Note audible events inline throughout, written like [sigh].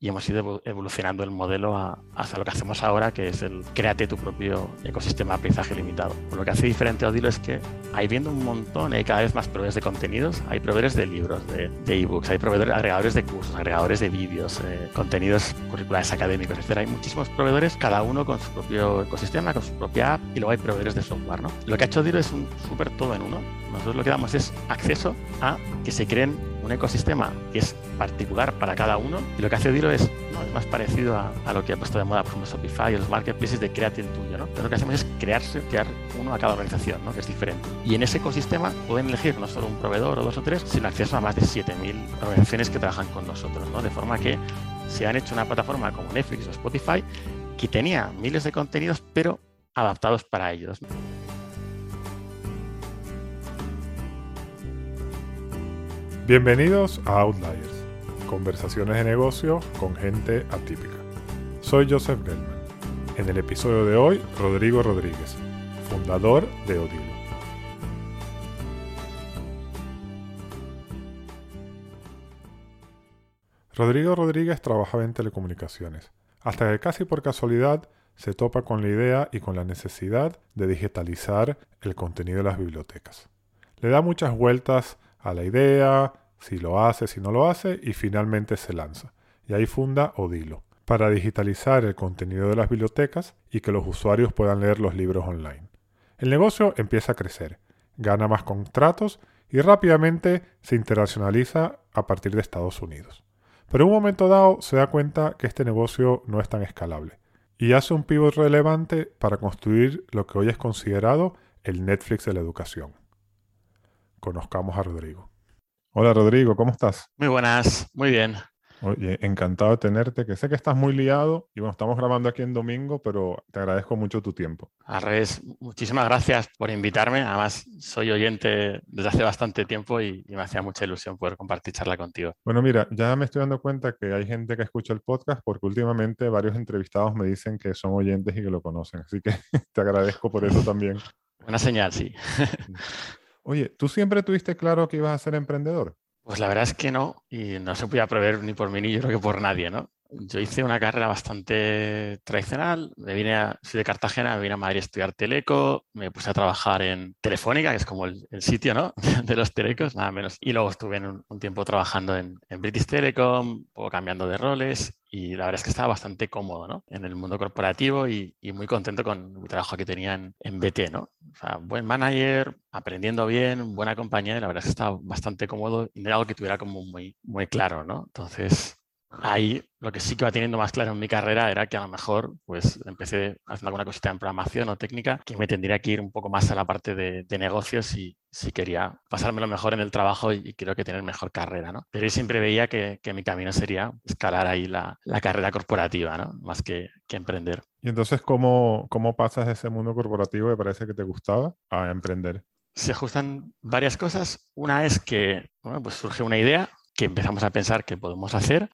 Y hemos ido evolucionando el modelo a, hacia lo que hacemos ahora, que es el créate tu propio ecosistema de aprendizaje limitado. lo que hace diferente a Odilo es que hay viendo un montón, hay cada vez más proveedores de contenidos, hay proveedores de libros, de, ebooks, hay proveedores, agregadores de cursos, agregadores de vídeos, eh, contenidos curriculares académicos, etc. Hay muchísimos proveedores, cada uno con su propio ecosistema, con su propia app, y luego hay proveedores de software. ¿no? Lo que ha hecho Odilo es un súper todo en uno. Nosotros lo que damos es acceso a que se creen un ecosistema que es particular para cada uno y lo que hace Odilo es, más parecido a, lo que ha puesto de moda, por ejemplo, Shopify o los marketplaces de créate el tuyo. ¿no? Pero lo que hacemos es crearse, crear uno a cada organización, ¿no? que es diferente. Y en ese ecosistema pueden elegir no solo un proveedor o dos o tres, sino acceso a más de 7.000 organizaciones que trabajan con nosotros. ¿no? De forma que se han hecho una plataforma como Netflix o Spotify que tenía miles de contenidos, pero adaptados para ellos. Bienvenidos a Outliers, conversaciones de negocio con gente atípica. Soy Joseph Gelman. En el episodio de hoy, Rodrigo Rodríguez, fundador de Odilo. Rodrigo Rodríguez trabajaba en telecomunicaciones, hasta que casi por casualidad se topa con la idea y con la necesidad de digitalizar el contenido de las bibliotecas. Le da muchas vueltas a la idea, si lo hace, si no lo hace, y finalmente se lanza. Y ahí funda Odilo, para digitalizar el contenido de las bibliotecas y que los usuarios puedan leer los libros online. El negocio empieza a crecer, gana más contratos y rápidamente se internacionaliza a partir de Estados Unidos. Pero en un momento dado se da cuenta que este negocio no es tan escalable y hace un pivot relevante para construir lo que hoy es considerado el Netflix de la educación. Conozcamos a Rodrigo. Hola Rodrigo, ¿cómo estás? Muy buenas, muy bien. Oye, encantado de tenerte, que sé que estás muy liado y bueno, estamos grabando aquí en domingo, pero te agradezco mucho tu tiempo. Al revés, muchísimas gracias por invitarme. Además, soy oyente desde hace bastante tiempo y, me hacía mucha ilusión poder compartir charla contigo. Bueno, mira, ya me estoy dando cuenta que hay gente que escucha el podcast porque últimamente varios entrevistados me dicen que son oyentes y que lo conocen, así que [laughs] te agradezco por eso también. Una señal, sí. Oye, ¿tú siempre tuviste claro que ibas a ser emprendedor? Pues la verdad es que no, y no se podía prever ni por mí ni yo creo que por nadie, ¿no? Yo hice una carrera bastante tradicional, me vine a, soy de Cartagena, me vine a Madrid a estudiar teleco, me puse a trabajar en Telefónica, que es como el, sitio ¿no? [laughs] de los telecos, nada menos. Y luego estuve un, tiempo trabajando en, British Telecom, poco cambiando de roles y la verdad es que estaba bastante cómodo ¿no? en el mundo corporativo y, muy contento con mi trabajo que tenía en, en, BT. ¿no? O sea, buen manager, aprendiendo bien, buena compañía y la verdad es que estaba bastante cómodo y no era algo que tuviera como muy, muy claro. ¿no? Entonces, ahí lo que sí que iba teniendo más claro en mi carrera era que a lo mejor pues empecé haciendo alguna cosita en programación o técnica que me tendría que ir un poco más a la parte de, negocios y si quería pasármelo mejor en el trabajo y, creo que tener mejor carrera, ¿no? Pero yo siempre veía que, mi camino sería escalar ahí la, carrera corporativa, ¿no? Más que, emprender. Y entonces, ¿cómo, ¿cómo pasas de ese mundo corporativo que parece que te gustaba a emprender? Se ajustan varias cosas. Una es que bueno, pues surge una idea que empezamos a pensar que podemos hacer.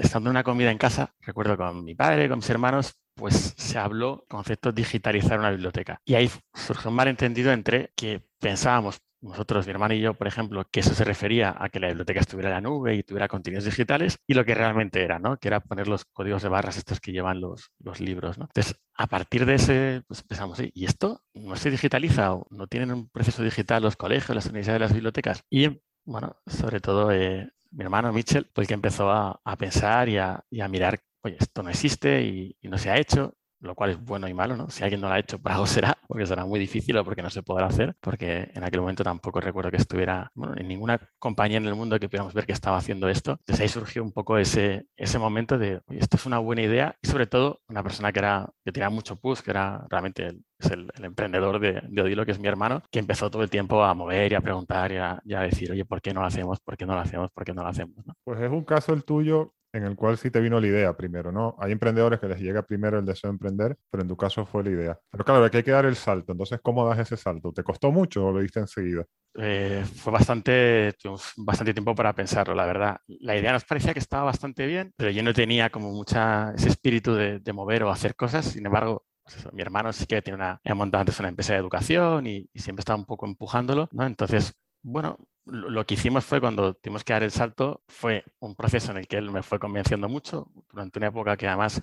estando en una comida en casa, recuerdo con mi padre, con mis hermanos, pues se habló concepto digitalizar una biblioteca. Y ahí surgió un malentendido entre que pensábamos, nosotros, mi hermano y yo, por ejemplo, que eso se refería a que la biblioteca estuviera en la nube y tuviera contenidos digitales, y lo que realmente era, ¿no? Que era poner los códigos de barras estos que llevan los, los libros, ¿no? Entonces, a partir de ese, pues pensamos, ¿y esto no se digitaliza o no tienen un proceso digital los colegios, las universidades, las bibliotecas? Y bueno, sobre todo eh, mi hermano Mitchell el que empezó a, pensar y a, mirar, oye, esto no existe y, no se ha hecho lo cual es bueno y malo, ¿no? Si alguien no lo ha hecho, por algo será, porque será muy difícil o porque no se podrá hacer, porque en aquel momento tampoco recuerdo que estuviera en ninguna compañía en el mundo que pudiéramos ver que estaba haciendo esto. Entonces ahí surgió un poco ese, ese momento de, oye, esto es una buena idea y sobre todo una persona que, era, que tenía mucho push, que era realmente el, es el, emprendedor de, de, Odilo, que es mi hermano, que empezó todo el tiempo a mover y a preguntar y a, decir, oye, ¿por qué no lo hacemos? ¿Por qué no lo hacemos? ¿Por qué no lo hacemos? Pues es un caso el tuyo en el cual sí te vino la idea primero, ¿no? Hay emprendedores que les llega primero el deseo de emprender, pero en tu caso fue la idea. Pero claro, aquí hay que dar el salto. Entonces, ¿cómo das ese salto? ¿Te costó mucho o lo diste enseguida? Eh, fue bastante, bastante tiempo para pensarlo, la verdad. La idea nos parecía que estaba bastante bien, pero yo no tenía como mucha ese espíritu de, mover o hacer cosas. Sin embargo, pues mi hermano sí que tiene una, ha montado antes una empresa de educación y, siempre estaba un poco empujándolo. Entonces, bueno, lo que hicimos fue cuando tuvimos que dar el salto, fue un proceso en el que él me fue convenciendo mucho durante una época que además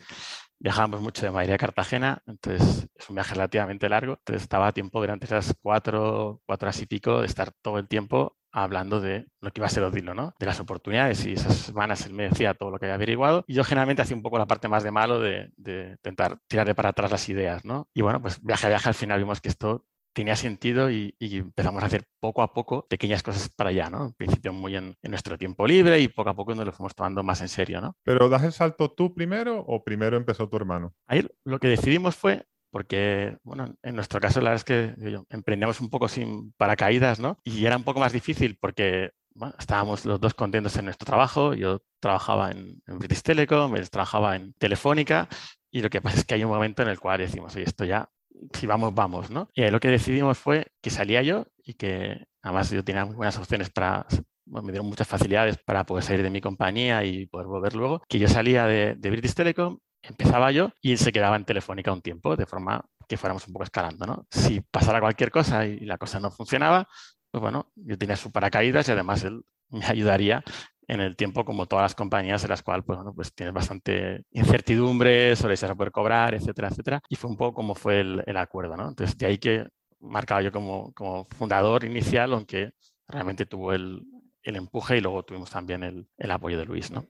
viajábamos mucho de Madrid a Cartagena, entonces es un viaje relativamente largo, entonces estaba a tiempo durante esas cuatro, cuatro horas y pico de estar todo el tiempo hablando de lo que iba a ser Odilo, ¿no? De las oportunidades y esas semanas él me decía todo lo que había averiguado y yo generalmente hacía un poco la parte más de malo de, de intentar tirarle para atrás las ideas, ¿no? Y bueno, pues viaje a viaje al final vimos que esto tenía sentido y, empezamos a hacer poco a poco pequeñas cosas para allá, ¿no? En principio muy en, nuestro tiempo libre y poco a poco nos lo fuimos tomando más en serio, ¿no? ¿Pero das el salto tú primero o primero empezó tu hermano? Ahí lo que decidimos fue porque, bueno, en nuestro caso la verdad es que emprendíamos un poco sin paracaídas, ¿no? Y era un poco más difícil porque bueno, estábamos los dos contentos en nuestro trabajo. Yo trabajaba en, British Telecom, él trabajaba en Telefónica y lo que pasa es que hay un momento en el cual decimos, oye, esto ya si vamos, vamos, ¿no? Y lo que decidimos fue que salía yo y que además yo tenía buenas opciones para, me dieron muchas facilidades para poder salir de mi compañía y poder volver luego, que yo salía de, British Telecom, empezaba yo y él se quedaba en Telefónica un tiempo, de forma que fuéramos un poco escalando, ¿no? Si pasara cualquier cosa y la cosa no funcionaba, pues bueno, yo tenía su paracaídas y además él me ayudaría en el tiempo como todas las compañías en las cuales pues, bueno, pues tienes bastante incertidumbre sobre si vas a poder cobrar, etcétera, etcétera. Y fue un poco como fue el, acuerdo, ¿no? Entonces, de ahí que marcaba yo como, como fundador inicial, aunque realmente tuvo el, el empuje y luego tuvimos también el, el apoyo de Luis, ¿no?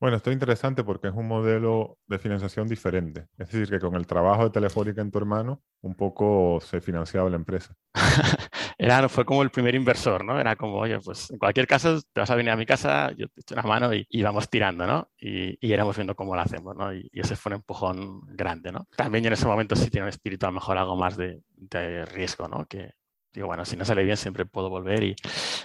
Bueno, esto es interesante porque es un modelo de financiación diferente. Es decir, que con el trabajo de Telefónica en tu hermano, un poco se financiaba la empresa. [laughs] Era, fue como el primer inversor, ¿no? Era como, oye, pues en cualquier caso, te vas a venir a mi casa, yo te echo una mano y, vamos tirando, ¿no? Y, y éramos viendo cómo lo hacemos, ¿no? Y, ese fue un empujón grande, ¿no? También yo en ese momento sí tenía un espíritu a lo mejor algo más de, de riesgo, ¿no? Que, digo, bueno, si no sale bien siempre puedo volver y,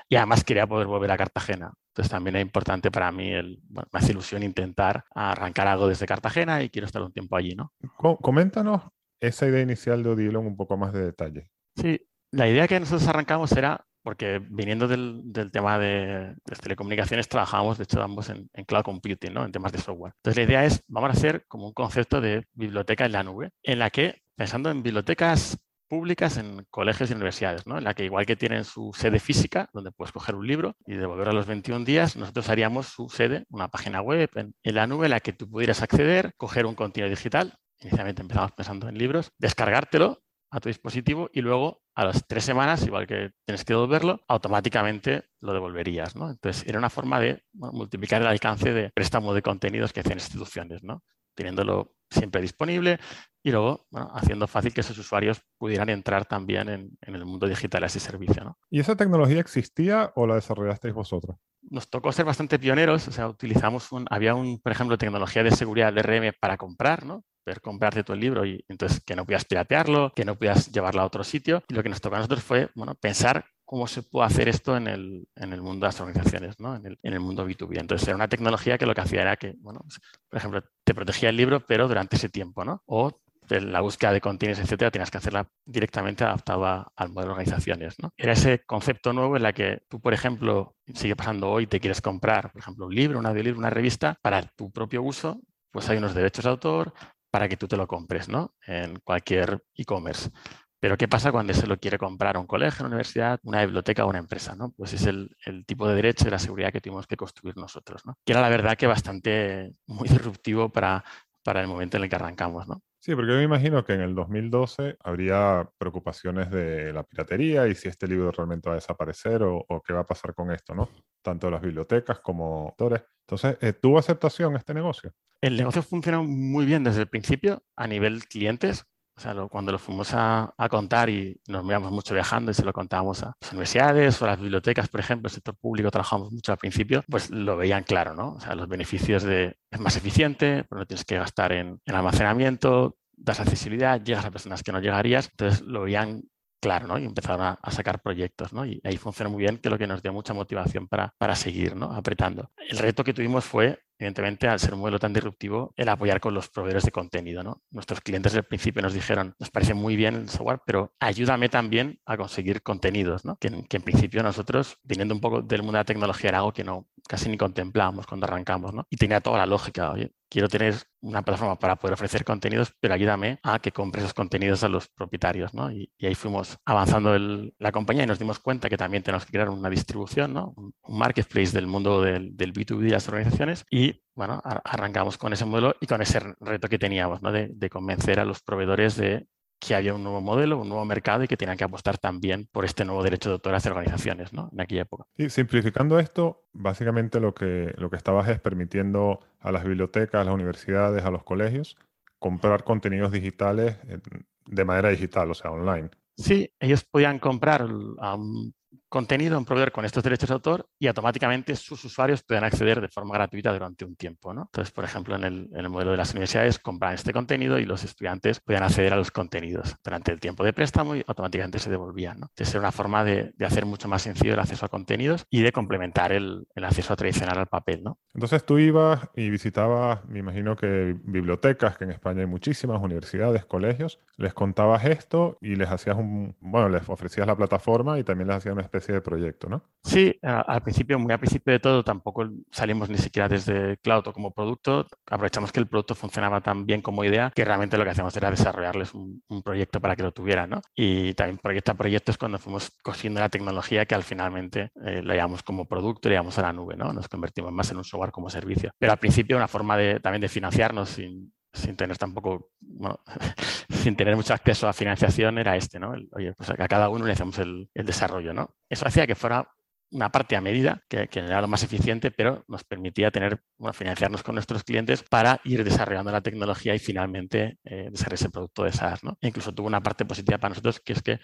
y, además quería poder volver a Cartagena. Entonces también es importante para mí, el, bueno, me hace ilusión intentar arrancar algo desde Cartagena y quiero estar un tiempo allí, ¿no? Coméntanos esa idea inicial de Odilon un poco más de detalle. Sí, la idea que nosotros arrancamos era, porque viniendo del, tema de, telecomunicaciones, trabajábamos, de hecho, ambos en, en, cloud computing, ¿no? en temas de software. Entonces, la idea es, vamos a hacer como un concepto de biblioteca en la nube, en la que, pensando en bibliotecas públicas en colegios y universidades, ¿no? en la que igual que tienen su sede física, donde puedes coger un libro y devolverlo a los 21 días, nosotros haríamos su sede, una página web en, la nube en la que tú pudieras acceder, coger un contenido digital, inicialmente empezamos pensando en libros, descargártelo a tu dispositivo y luego a las tres semanas, igual que tienes que devolverlo, automáticamente lo devolverías. ¿no? Entonces, era una forma de multiplicar el alcance de préstamo de contenidos que hacen instituciones, ¿no? teniéndolo siempre disponible y luego haciendo fácil que esos usuarios pudieran entrar también en, el mundo digital a ese servicio. ¿no? ¿Y esa tecnología existía o la desarrollasteis vosotros? Nos tocó ser bastante pioneros, o sea, utilizamos un, había un, por ejemplo, tecnología de seguridad de RM para comprar, ¿no? Poder comprarte tu libro y entonces que no puedas piratearlo, que no puedas llevarlo a otro sitio. Y lo que nos tocó a nosotros fue bueno, pensar cómo se puede hacer esto en el, en el mundo de las organizaciones, ¿no? en, el, mundo B2B. Entonces era una tecnología que lo que hacía era que, bueno, pues, por ejemplo, te protegía el libro, pero durante ese tiempo, ¿no? O la búsqueda de contenidos, etcétera, tienes que hacerla directamente adaptada al modelo de organizaciones. Era ese concepto nuevo en la que tú, por ejemplo, sigue pasando hoy, te quieres comprar, por ejemplo, un libro, un audiolibro, una revista, para tu propio uso, pues hay unos derechos de autor, para que tú te lo compres ¿no? en cualquier e-commerce. Pero ¿qué pasa cuando se lo quiere comprar a un colegio, una universidad, una biblioteca o una empresa? ¿no? Pues es el, tipo de derecho y la seguridad que tuvimos que construir nosotros. ¿no? Que era la verdad que bastante muy [laughs] disruptivo para, para el momento en el que arrancamos. ¿no? Sí, porque yo me imagino que en el 2012 habría preocupaciones de la piratería y si este libro realmente va a desaparecer o, qué va a pasar con esto, ¿no? Tanto las bibliotecas como autores. Entonces, eh, ¿tuvo aceptación este negocio? El negocio funcionó muy bien desde el principio a nivel clientes. O sea, cuando lo fuimos a, contar y nos miramos mucho viajando y se lo contábamos a las universidades o a las bibliotecas, por ejemplo, el sector público trabajamos mucho al principio, pues lo veían claro, ¿no? O sea, los beneficios de es más eficiente, no tienes que gastar en, en almacenamiento, das accesibilidad, llegas a personas que no llegarías, entonces lo veían claro, ¿no? Y empezaron a, sacar proyectos, ¿no? Y ahí funciona muy bien, que es lo que nos dio mucha motivación para, para seguir, ¿no? Apretando. El reto que tuvimos fue evidentemente, al ser un modelo tan disruptivo, el apoyar con los proveedores de contenido. ¿no? Nuestros clientes al principio nos dijeron, nos parece muy bien el software, pero ayúdame también a conseguir contenidos, ¿no? que, en, principio nosotros, viniendo un poco del mundo de la tecnología, era algo que no casi ni contemplábamos cuando arrancamos. ¿no? Y tenía toda la lógica. Quiero tener una plataforma para poder ofrecer contenidos, pero ayúdame a que compre esos contenidos a los propietarios. ¿no? Y, ahí fuimos avanzando la compañía y nos dimos cuenta que también tenemos que crear una distribución, ¿no? un, marketplace del mundo del, del B2B de las organizaciones y bueno, arrancamos con ese modelo y con ese reto que teníamos, ¿no? de, convencer a los proveedores de que había un nuevo modelo, un nuevo mercado y que tenían que apostar también por este nuevo derecho de autor hacia organizaciones ¿no? en aquella época. Y simplificando esto, básicamente lo que, lo que estabas es permitiendo a las bibliotecas, a las universidades, a los colegios, comprar contenidos digitales de manera digital, o sea, online. Sí, ellos podían comprar a un contenido un proveedor con estos derechos de autor y automáticamente sus usuarios pueden acceder de forma gratuita durante un tiempo. ¿no? Entonces, por ejemplo, en el, modelo de las universidades compran este contenido y los estudiantes pueden acceder a los contenidos durante el tiempo de préstamo y automáticamente se devolvían. ¿no? Entonces, era una forma de, hacer mucho más sencillo el acceso a contenidos y de complementar el, acceso tradicional al papel. ¿no? Entonces, tú ibas y visitabas, me imagino que bibliotecas, que en España hay muchísimas, universidades, colegios, les contabas esto y les hacías un, bueno, les ofrecías la plataforma y también les hacías una especie de proyecto, ¿no? Sí, al principio, muy al principio de todo, tampoco salimos ni siquiera desde Cloud o como producto. Aprovechamos que el producto funcionaba tan bien como idea que realmente lo que hacíamos era desarrollarles un, proyecto para que lo tuvieran, ¿no? Y también proyecto a proyecto es cuando fuimos cosiendo la tecnología que al finalmente eh, la llevamos como producto y la llevamos a la nube, ¿no? Nos convertimos más en un software como servicio. Pero al principio una forma de, también de financiarnos sin, sin tener tampoco, [laughs] sin tener mucho acceso a financiación era este, ¿no? oye, pues a cada uno le hacemos el, desarrollo, ¿no? Eso hacía que fuera una parte a medida, que, era lo más eficiente, pero nos permitía tener, bueno, financiarnos con nuestros clientes para ir desarrollando la tecnología y finalmente eh, desarrollar ese producto de SaaS, ¿no? E incluso tuvo una parte positiva para nosotros, que es que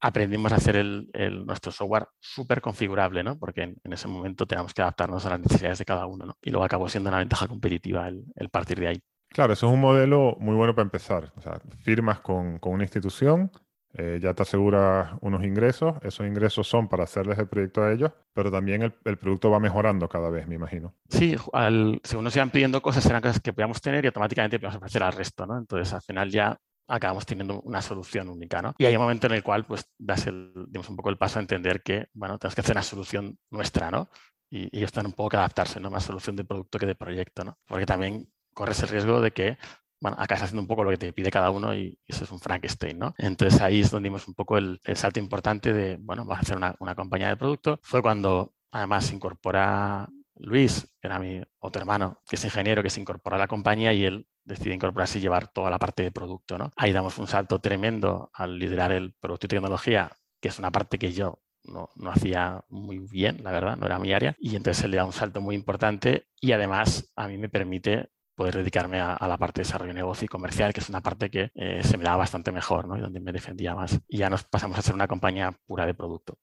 aprendimos a hacer el, nuestro software súper configurable, ¿no? Porque en, ese momento teníamos que adaptarnos a las necesidades de cada uno, ¿no? Y luego acabó siendo una ventaja competitiva el partir de ahí. Claro, eso es un modelo muy bueno para empezar. O sea, firmas con, una institución, eh, ya te aseguras unos ingresos, esos ingresos son para hacerles el proyecto a ellos, pero también el, producto va mejorando cada vez, me imagino. Sí, al, según nos iban pidiendo cosas, eran cosas que podíamos tener y automáticamente podíamos ofrecer al resto, ¿no? Entonces, al final ya acabamos teniendo una solución única, ¿no? Y hay un momento en el cual, pues, das un poco el paso a entender que, bueno, tenemos que hacer una solución nuestra, ¿no? Y, y están un poco que adaptarse, ¿no? Más solución de producto que de proyecto, ¿no? Porque también corres el riesgo de que bueno, acabas haciendo un poco lo que te pide cada uno y eso es un Frankenstein, ¿no? Entonces ahí es donde dimos un poco el, salto importante de, bueno, vas a hacer una, una, compañía de producto. Fue cuando además se incorpora Luis, que era mi otro hermano, que es ingeniero, que se incorpora a la compañía y él decide incorporarse y llevar toda la parte de producto, ¿no? Ahí damos un salto tremendo al liderar el producto y tecnología, que es una parte que yo no, no, hacía muy bien, la verdad, no era mi área. Y entonces él le da un salto muy importante y además a mí me permite poder dedicarme a, la parte de desarrollo de negocio y comercial, que es una parte que eh, se me daba bastante mejor ¿no? y donde me defendía más. Y ya nos pasamos a ser una compañía pura de producto.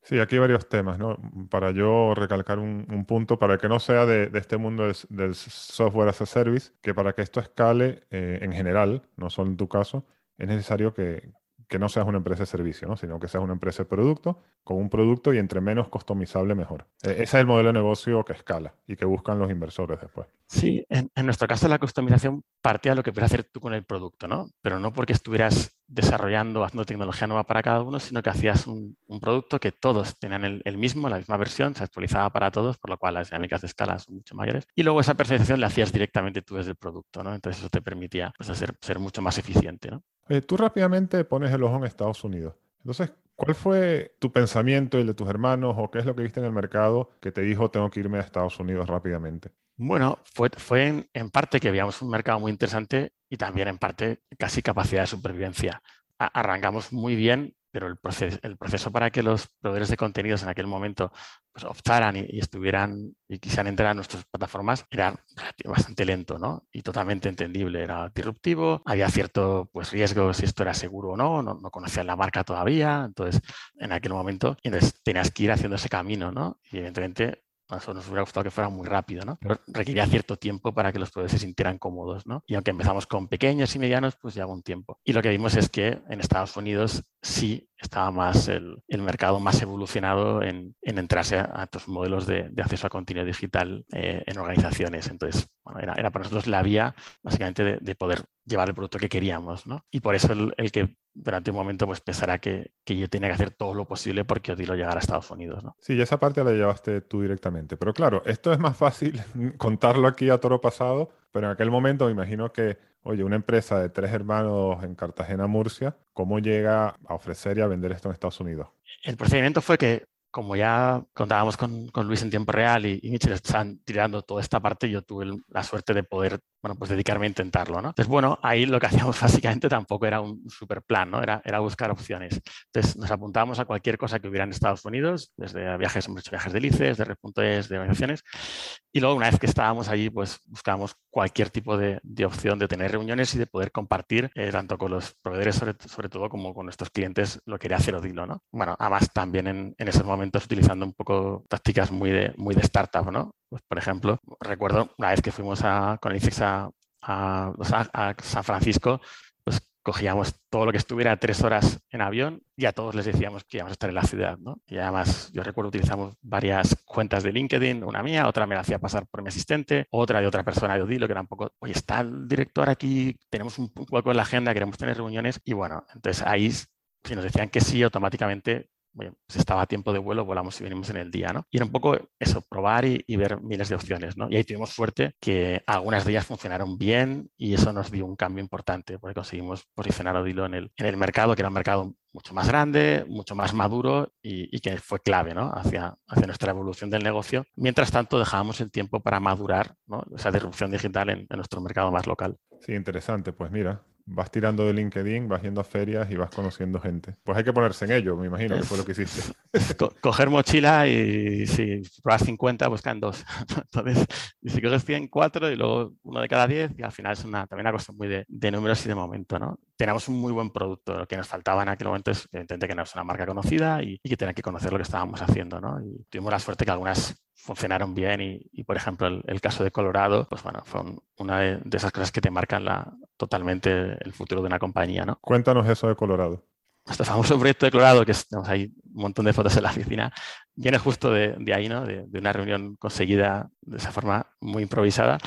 Sí, aquí hay varios temas, ¿no? Para yo recalcar un, punto, para que no sea de, este mundo del, software as a service, que para que esto escale eh, en general, no solo en tu caso, es necesario que, que no seas una empresa de servicio, ¿no? sino que seas una empresa de producto, con un producto y entre menos customizable mejor. E, ese es el modelo de negocio que escala y que buscan los inversores después. Sí, en, nuestro caso la customización partía de lo que puedes hacer tú con el producto, ¿no? pero no porque estuvieras desarrollando, haciendo tecnología nueva para cada uno, sino que hacías un, producto que todos tenían el, mismo, la misma versión, se actualizaba para todos, por lo cual las dinámicas de escala son mucho mayores. Y luego esa percepción la hacías directamente tú desde el producto, ¿no? Entonces eso te permitía pues, ser mucho más eficiente, ¿no? Eh, tú rápidamente pones el ojo en Estados Unidos. Entonces, ¿cuál fue tu pensamiento y el de tus hermanos o qué es lo que viste en el mercado que te dijo tengo que irme a Estados Unidos rápidamente? Bueno, fue, fue en, parte que veíamos un mercado muy interesante y también en parte casi capacidad de supervivencia. arrancamos muy bien pero el proceso, el proceso para que los proveedores de contenidos en aquel momento pues, optaran y, estuvieran y quisieran entrar a nuestras plataformas era bastante lento ¿no? y totalmente entendible. Era disruptivo, había cierto pues, riesgo si esto era seguro o no, no, no conocían la marca todavía, entonces en aquel momento entonces, tenías que ir haciendo ese camino ¿no? y evidentemente nosotros nos hubiera gustado que fuera muy rápido, ¿no? Pero requería cierto tiempo para que los proveedores se sintieran cómodos, ¿no? Y aunque empezamos con pequeños y medianos, pues lleva un tiempo. Y lo que vimos es que en Estados Unidos sí estaba más el, mercado más evolucionado en, entrarse a, estos modelos de, acceso a contenido digital eh, en organizaciones. Entonces, era, para nosotros la vía básicamente de, poder llevar el producto que queríamos. ¿no? Y por eso el, que durante un momento pues pensará que, yo tenía que hacer todo lo posible porque Odilo llegara a Estados Unidos. ¿no? Sí, esa parte la llevaste tú directamente. Pero claro, esto es más fácil [laughs] contarlo aquí a toro pasado, pero en aquel momento me imagino que Oye, una empresa de tres hermanos en Cartagena, Murcia, ¿cómo llega a ofrecer y a vender esto en Estados Unidos? El procedimiento fue que como ya contábamos con, con, Luis en tiempo real y, y Mitchell están tirando toda esta parte, yo tuve la suerte de poder, bueno, pues dedicarme a intentarlo, ¿no? Entonces, bueno, ahí lo que [laughs] hacíamos básicamente tampoco era un super plan, ¿no? Era, era buscar opciones. Entonces, nos apuntábamos a cualquier cosa que hubiera en Estados Unidos, desde viajes, hemos hecho viajes de lices, de repuntes, de organizaciones, y luego una vez que estábamos allí, pues buscábamos cualquier tipo de, de opción de tener reuniones y de poder compartir, eh, tanto con los proveedores sobre, todo como con nuestros clientes, lo que quería hacer Odilo, ¿no? Bueno, además también en, en esos momentos utilizando un poco tácticas muy de, muy de startup, ¿no? Pues, por ejemplo, recuerdo una vez que fuimos a, con el a, a, San Francisco, pues cogíamos todo lo que estuviera tres horas en avión y a todos les decíamos que íbamos a estar en la ciudad, ¿no? Y además, yo recuerdo utilizamos varias cuentas de LinkedIn, una mía, otra me la hacía pasar por mi asistente, otra de otra persona de Odilo, que era un poco, oye, está el director aquí, tenemos un hueco en la agenda, queremos tener reuniones, y bueno, entonces ahí si nos decían que sí, automáticamente bueno, si estaba a tiempo de vuelo, volamos y venimos en el día, ¿no? Y era un poco eso, probar y, ver miles de opciones, ¿no? Y ahí tuvimos suerte que algunas de ellas funcionaron bien y eso nos dio un cambio importante porque conseguimos posicionar a Odilo en el, en el mercado, que era un mercado mucho más grande, mucho más maduro y, que fue clave ¿no? hacia, hacia nuestra evolución del negocio. Mientras tanto, dejábamos el tiempo para madurar esa disrupción digital en nuestro mercado más local. Sí, interesante. Pues mira, vas tirando de LinkedIn, vas yendo a ferias y vas conociendo gente. Pues hay que ponerse en ello, me imagino, que fue lo que hiciste. [laughs] coger mochila y si pruebas 50, buscan dos. [laughs] Entonces, si coges 100, cuatro y luego uno de cada 10 y al final es una, también una cosa muy de, de números y de momento, ¿no? Tenemos un muy buen producto. Lo que nos faltaba en aquel momento es evidentemente que no es una marca conocida y, que tenían que conocer lo que estábamos haciendo, ¿no? Y tuvimos la suerte que algunas funcionaron bien y, por ejemplo, el, caso de Colorado, pues bueno, fue una de, esas cosas que te marcan la, totalmente el futuro de una compañía, ¿no? Cuéntanos eso de Colorado. Este famoso proyecto de Colorado, que tenemos ahí un montón de fotos en la oficina, viene justo de, ahí, ¿no? De, una reunión conseguida de esa forma muy improvisada.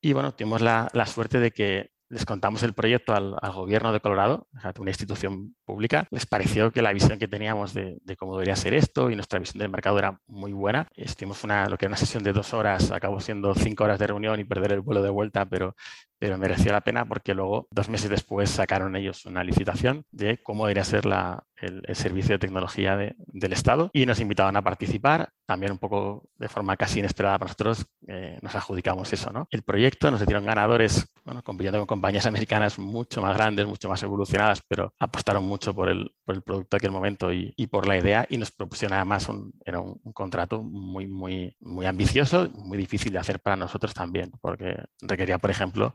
Y bueno, tuvimos la, la suerte de que les contamos el proyecto al, gobierno de Colorado, una institución pública, les pareció que la visión que teníamos de, cómo debería ser esto y nuestra visión del mercado era muy buena. Estuvimos una, lo que era una sesión de dos horas, acabó siendo cinco horas de reunión y perder el vuelo de vuelta, pero, pero mereció la pena porque luego, dos meses después, sacaron ellos una licitación de cómo debería ser la, el, servicio de tecnología del Estado y nos invitaban a participar. También un poco de forma casi inesperada para nosotros eh, nos adjudicamos eso. ¿no? El proyecto nos dieron ganadores, bueno, compitiendo con compañías americanas mucho más grandes, mucho más evolucionadas, pero apostaron mucho por el, por el producto de aquel momento y, y, por la idea y nos propusieron además un, era un, contrato muy, muy, muy ambicioso, muy difícil de hacer para nosotros también, porque requería, por ejemplo,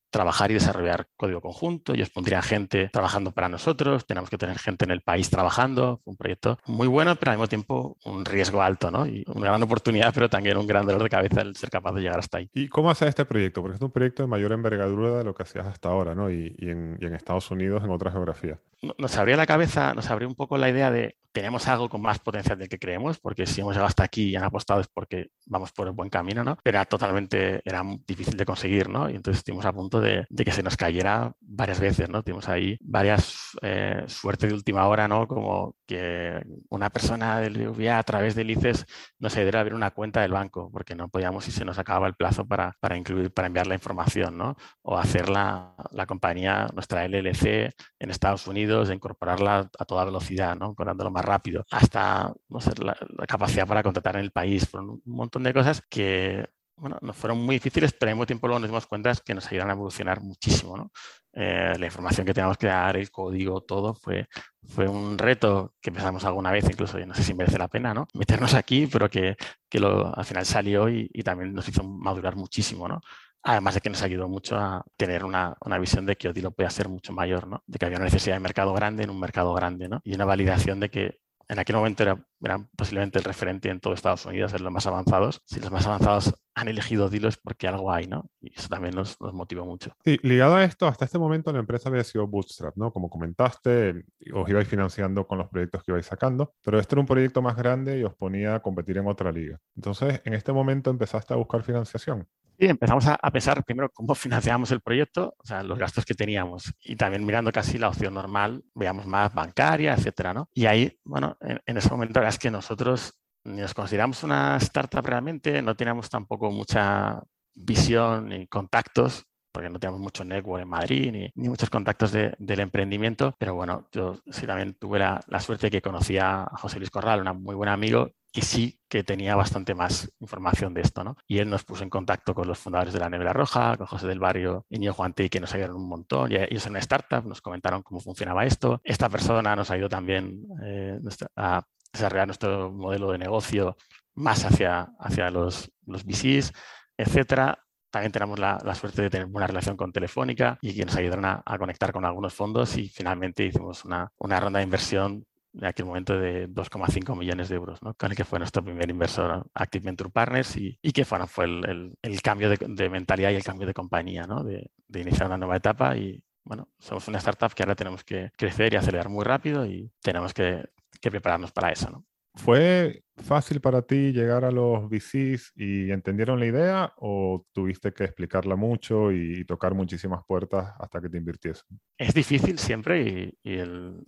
trabajar y desarrollar código conjunto. Ellos pondrían gente trabajando para nosotros, tenemos que tener gente en el país trabajando. un proyecto muy bueno, pero al mismo tiempo un riesgo alto, ¿no? Y una gran oportunidad, pero también un gran dolor de cabeza el ser capaz de llegar hasta ahí. ¿Y cómo hace este proyecto? Porque es un proyecto de mayor envergadura de lo que hacías hasta ahora, ¿no? Y, en, y en Estados Unidos, en otras geografías nos abría la cabeza, nos abrió un poco la idea de tenemos algo con más potencial del que creemos, porque si hemos llegado hasta aquí y han apostado es porque vamos por el buen camino, ¿no? Pero era totalmente, era difícil de conseguir, ¿no? Y entonces estuvimos a punto de, que se nos cayera varias veces, ¿no? Tuvimos ahí varias eh, suertes de última hora, ¿no? Como que una persona del BBVA a través de ICES no se debería abrir una cuenta del banco, porque no podíamos y se nos acababa el plazo para, para incluir, para enviar la información, ¿no? O hacer la, la compañía, nuestra LLC en Estados Unidos de incorporarla a toda velocidad, ¿no? Incorporándolo más rápido, hasta no sé, la, capacidad para contratar en el país, un montón de cosas que bueno, nos fueron muy difíciles, pero al mismo tiempo luego nos dimos cuenta que nos ayudaron a evolucionar muchísimo. ¿no? Eh, la información que teníamos que dar, el código, todo, fue, fue un reto que empezamos alguna vez, incluso, no sé si merece la pena, ¿no? Meternos aquí, pero que, que lo, al final salió y, y, también nos hizo madurar muchísimo, ¿no? Además de que nos ayudó mucho a tener una, una visión de que Odilo podía ser mucho mayor, ¿no? De que había una necesidad de mercado grande en un mercado grande, ¿no? Y una validación de que en aquel momento era, eran posiblemente el referente en todo Estados Unidos, en los más avanzados. Si los más avanzados han elegido Dilo es porque algo hay, ¿no? Y eso también nos, nos motivó mucho. Sí, ligado a esto, hasta este momento la empresa había sido Bootstrap, ¿no? Como comentaste, os ibais financiando con los proyectos que ibais sacando, pero este era un proyecto más grande y os ponía a competir en otra liga. Entonces, en este momento empezaste a buscar financiación. Sí, empezamos a, a pensar primero cómo [laughs] financiábamos el proyecto, o sea, los gastos que teníamos y también mirando casi la opción normal, veíamos más bancaria, etcétera, ¿no? Y ahí, bueno, en, en ese momento la verdad es que nosotros ni nos consideramos una startup realmente, no teníamos tampoco mucha visión ni contactos porque no teníamos mucho network en Madrid ni, ni muchos contactos de, del emprendimiento, pero bueno, yo sí también tuve la, la suerte de que conocía a José Luis Corral, un muy buen amigo, y sí que tenía bastante más información de esto, ¿no? Y él nos puso en contacto con los fundadores de la Nevera Roja, con José del Barrio y Ño Juan que nos ayudaron un montón. Y ellos en una startup nos comentaron cómo funcionaba esto. Esta persona nos ayudó también eh, a desarrollar nuestro modelo de negocio más hacia, hacia los, los VCs, etcétera. También tenemos la, la, suerte de tener una relación con Telefónica y que nos ayudaron a, a conectar con algunos fondos y finalmente hicimos una, una ronda de inversión en aquel momento de 2,5 millones de euros, con el que fue nuestro primer inversor Active Venture Partners y, y que fue el, cambio de, mentalidad y el cambio de compañía, de, iniciar una nueva etapa y bueno, somos una startup que ahora tenemos que crecer y acelerar muy rápido y tenemos que, que prepararnos para eso. ¿no? ¿Fue fácil para ti llegar a los VCs y entendieron la idea o tuviste que explicarla mucho y, tocar muchísimas puertas hasta que te invirtiesen? Es difícil siempre y,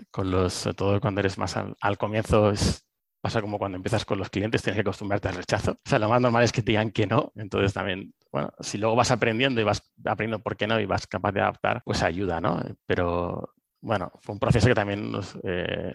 con los, todo cuando eres más al, comienzo pasa como cuando empiezas con los clientes, tienes que acostumbrarte al rechazo. O sea, lo más normal es que te digan que no, entonces también, bueno, si luego vas aprendiendo y vas aprendiendo por qué no y vas capaz de adaptar, pues ayuda, ¿no? Pero bueno, fue un proceso que también nos, eh,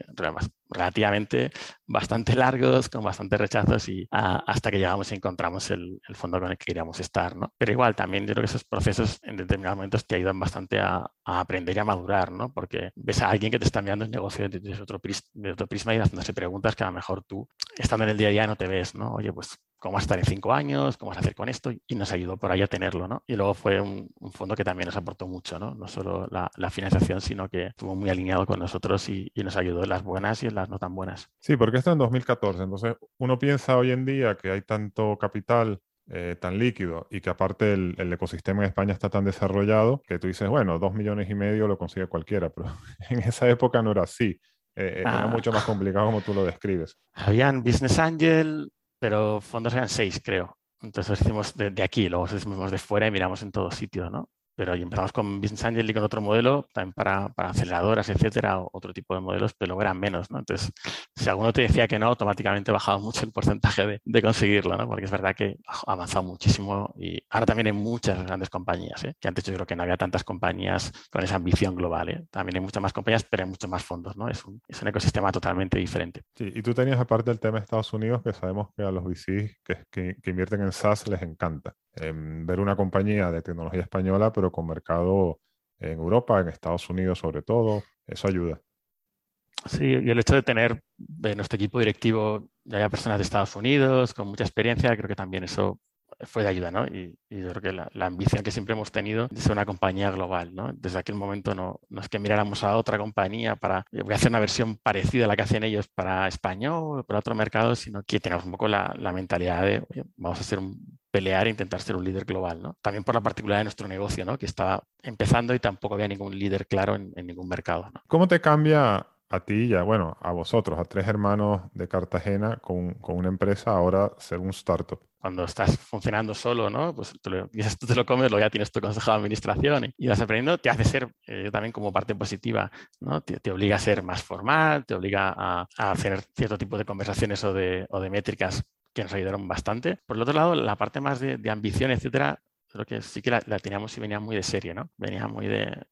relativamente bastante largos, con bastantes rechazos y a, hasta que llegamos y encontramos el, el, fondo con el que queríamos estar, ¿no? Pero igual, también yo creo que esos procesos en determinados momentos te ayudan bastante a, a aprender y a madurar, ¿no? Porque ves a alguien que te está enviando un negocio desde otro, pris, de otro prisma y haciéndose preguntas que a lo mejor tú, estando en el día a día, no te ves, ¿no? Oye, pues cómo vas a estar en cinco años, cómo vas a hacer con esto, y nos ayudó por ahí a tenerlo, ¿no? Y luego fue un, un fondo que también nos aportó mucho, ¿no? No solo la, la, financiación, sino que estuvo muy alineado con nosotros y, y, nos ayudó en las buenas y en las no tan buenas. Sí, porque esto en 2014, entonces uno piensa hoy en día que hay tanto capital eh, tan líquido y que aparte el, el, ecosistema en España está tan desarrollado que tú dices, bueno, dos millones y medio lo consigue cualquiera, [laughs] pero en esa época no era así. Eh, ah. Era mucho más complicado como tú lo describes. Habían Business Angel, pero fondos eran seis, creo. Entonces hicimos de, aquí, luego hicimos de fuera y miramos en todos sitios, ¿no? Pero y empezamos con Business Angel y con otro modelo, también para, para aceleradoras, etcétera, o otro tipo de modelos, pero eran menos, ¿no? Entonces, si alguno te decía que no, automáticamente bajaba mucho el porcentaje de, de conseguirlo, ¿no? Porque es verdad que ha avanzado muchísimo y ahora también hay muchas grandes compañías, ¿eh? Que antes yo creo que no había tantas compañías con esa ambición global, ¿eh? También hay muchas más compañías, pero hay muchos más fondos, ¿no? Es un, es un ecosistema totalmente diferente. Sí, y tú tenías aparte el tema de Estados Unidos, que sabemos que a los VCs que, que, que invierten en SaaS les encanta. Ver una compañía de tecnología española, pero con mercado en Europa, en Estados Unidos sobre todo, eso ayuda. Sí, y el hecho de tener de nuestro equipo directivo ya personas de Estados Unidos con mucha experiencia, creo que también eso fue de ayuda, ¿no? Y, yo creo que la, ambición que siempre hemos tenido de ser una compañía global, ¿no? Desde aquel momento no, es que miráramos a otra compañía para, voy a hacer una versión parecida a la que hacen ellos para español o para otro mercado, sino que tenemos un poco la, mentalidad de, vamos a hacer un, pelear e intentar ser un líder global, ¿no? También por la particularidad de nuestro negocio, ¿no? Que estaba empezando y tampoco había ningún líder claro en, en ningún mercado, ¿no? ¿Cómo te cambia a ti y a, bueno, a vosotros, a tres hermanos de Cartagena con, con, una empresa, ahora ser un startup. Cuando estás funcionando solo, ¿no? Pues tú, lo, tú te lo comes, luego ya tienes tu consejo de administración y, vas aprendiendo, te hace ser eh, también como parte positiva, ¿no? Te, te, obliga a ser más formal, te obliga a, a, hacer cierto tipo de conversaciones o de, o de métricas que nos ayudaron bastante. Por el otro lado, la parte más de, de ambición, etcétera, creo que sí que la, teníamos y venía muy de serie, ¿no? Venía muy de,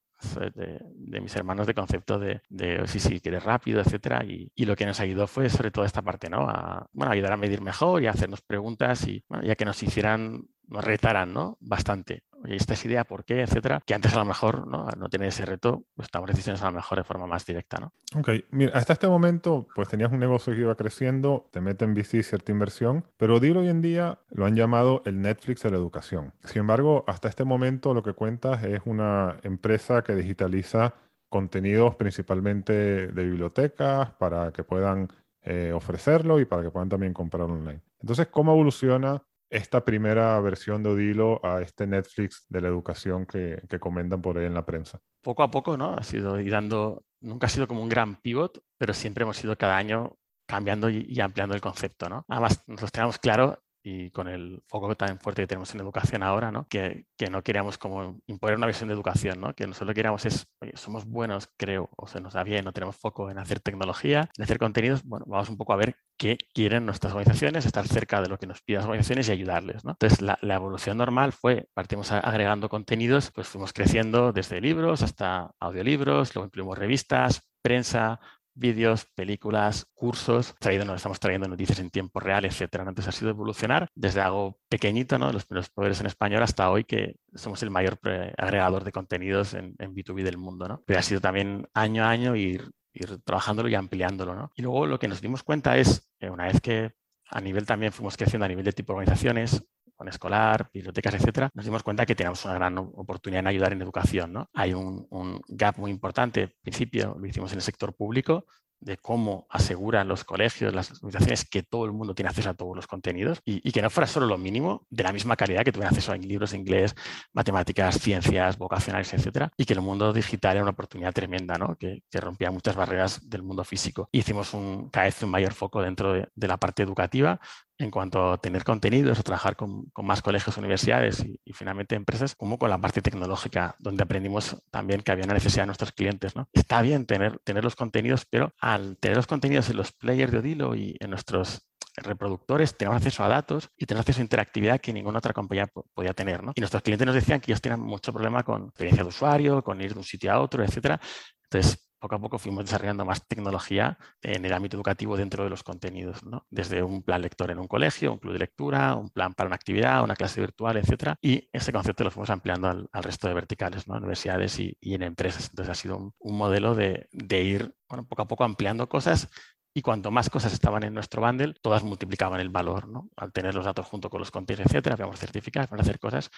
de, mis hermanos de concepto de, de sí, sí, que eres rápido, etcétera. Y, y, lo que nos ayudó fue sobre todo esta parte, ¿no? A bueno, ayudar a medir mejor y a hacernos preguntas y, bueno, ya que nos hicieran nos retaran ¿no? bastante. Oye, esta es idea, ¿por qué? Etcétera. Que antes a lo mejor no, no ese reto, pues tomamos decisiones a lo mejor de forma más directa. ¿no? Ok, mira, hasta este momento, pues tenías un negocio que iba creciendo, te mete en VC cierta inversión, pero Dilo hoy en día lo han llamado el Netflix de la educación. Sin embargo, hasta este momento lo que cuentas es una empresa que digitaliza contenidos principalmente de bibliotecas para que puedan eh, ofrecerlo y para que puedan también comprarlo online. Entonces, ¿cómo evoluciona esta primera versión de Odilo a este Netflix de la educación que, que comentan por ahí en la prensa? Poco a poco, ¿no? Ha sido ir dando, nunca ha sido como un gran pivot, pero siempre hemos ido cada año cambiando y, ampliando el concepto, ¿no? Además, nosotros tenemos claro y con el foco tan fuerte que tenemos en educación ahora, ¿no? Que, que, no queríamos como imponer una visión de educación, ¿no? que nosotros lo que queríamos es, oye, somos buenos, creo, o se nos da bien, no tenemos foco en hacer tecnología, en hacer contenidos, bueno, vamos un poco a ver qué quieren nuestras organizaciones, estar cerca de lo que nos piden las organizaciones y ayudarles. ¿no? Entonces, la, la, evolución normal fue, partimos agregando contenidos, pues fuimos creciendo desde libros hasta audiolibros, luego incluimos revistas, prensa, vídeos, películas, cursos, traído, nos estamos trayendo noticias en tiempo real, etcétera. Entonces ha sido evolucionar desde algo pequeñito, ¿no? los primeros poderes en español, hasta hoy que somos el mayor agregador de contenidos en, en, B2B del mundo. ¿no? Pero ha sido también año a año ir, ir trabajándolo y ampliándolo. ¿no? Y luego lo que nos dimos cuenta es, eh, una vez que a nivel también fuimos creciendo a nivel de tipo organizaciones, con escolar, bibliotecas, etcétera, nos dimos cuenta que teníamos una gran oportunidad en ayudar en educación. ¿no? Hay un, gap muy importante, al principio lo hicimos en el sector público, de cómo aseguran los colegios, las organizaciones, que todo el mundo tiene acceso a todos los contenidos y, que no fuera solo lo mínimo, de la misma calidad que tuviera acceso a libros de inglés, matemáticas, ciencias, vocacionales, etcétera, y que el mundo digital era una oportunidad tremenda, ¿no? que, rompía muchas barreras del mundo físico. Hicimos un, cada un mayor foco dentro de, de la parte educativa, en cuanto a tener contenidos o trabajar con, con más colegios, universidades y, finalmente empresas, como con la parte tecnológica, donde aprendimos también que había una necesidad de nuestros clientes. ¿no? Está bien tener, tener los contenidos, pero al tener los contenidos en los players de Odilo y en nuestros reproductores, tenemos acceso a datos y tenemos acceso a interactividad que ninguna otra compañía podía tener. ¿no? Y nuestros clientes nos decían que ellos tienen mucho problema con experiencia de usuario, con ir de un sitio a otro, etcétera. Entonces, poco a poco fuimos desarrollando más tecnología en el ámbito educativo dentro de los contenidos, desde un plan lector en un colegio, un club de lectura, un plan para una actividad, una clase virtual, etcétera, y ese concepto lo fuimos ampliando al, resto de verticales, universidades y, en empresas. Entonces ha sido un, modelo de, ir poco a poco ampliando cosas y cuanto más cosas estaban en nuestro bundle, todas multiplicaban el valor, ¿no? Al tener los datos junto con los contenidos, etcétera, podemos certificar, para hacer cosas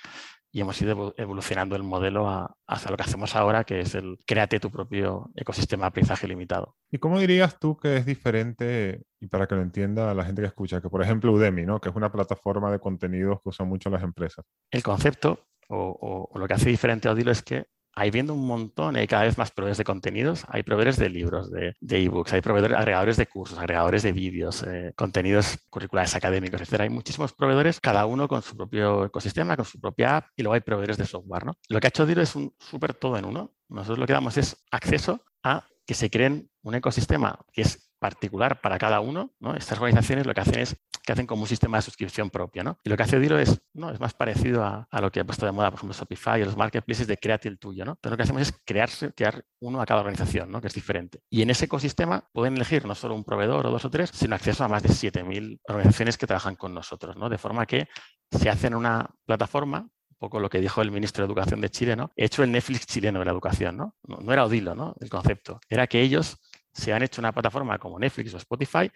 y hemos ido evolucionando el modelo a, hacia lo que hacemos ahora, que es el créate tu propio ecosistema de aprendizaje limitado. ¿Y cómo dirías tú que es diferente, y para que lo entienda la gente que escucha, que por ejemplo Udemy, ¿no? Que es una plataforma de contenidos que usan mucho las empresas? El concepto o, o, o lo que hace diferente a Odilo es que hay viendo un montón, hay cada vez más proveedores de contenidos, hay proveedores de libros, de, de ebooks, hay proveedores, agregadores de cursos, agregadores de vídeos, eh, contenidos curriculares académicos, etc. Hay muchísimos proveedores, cada uno con su propio ecosistema, con su propia app, y luego hay proveedores de software. ¿no? Lo que ha hecho Dilo es un súper todo en uno. Nosotros lo que damos es acceso a que se creen un ecosistema que es particular para cada uno. ¿no? Estas organizaciones lo que hacen es que hacen como un sistema de suscripción propio. ¿no? Y lo que hace Dilo es, no, es más parecido a, a, lo que ha puesto de moda, por ejemplo, Shopify o los marketplaces de créate el tuyo. ¿no? Entonces lo que hacemos es crearse, crear uno a cada organización, ¿no? que es diferente. Y en ese ecosistema pueden elegir no solo un proveedor o dos o tres, sino acceso a más de 7.000 organizaciones que trabajan con nosotros. ¿no? De forma que se hacen una plataforma poco lo que dijo el ministro de Educación de Chile, hecho el Netflix chileno de la educación, ¿no? No, no era Odilo, ¿no? El concepto. Era que ellos se han hecho una plataforma como Netflix o Spotify